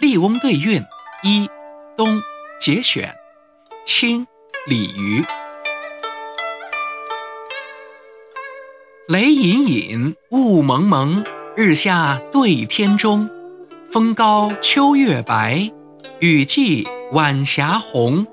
笠翁对韵一冬节选清李渔。雷隐隐雾蒙蒙日下对天中。风高秋月白雨霁晚霞红。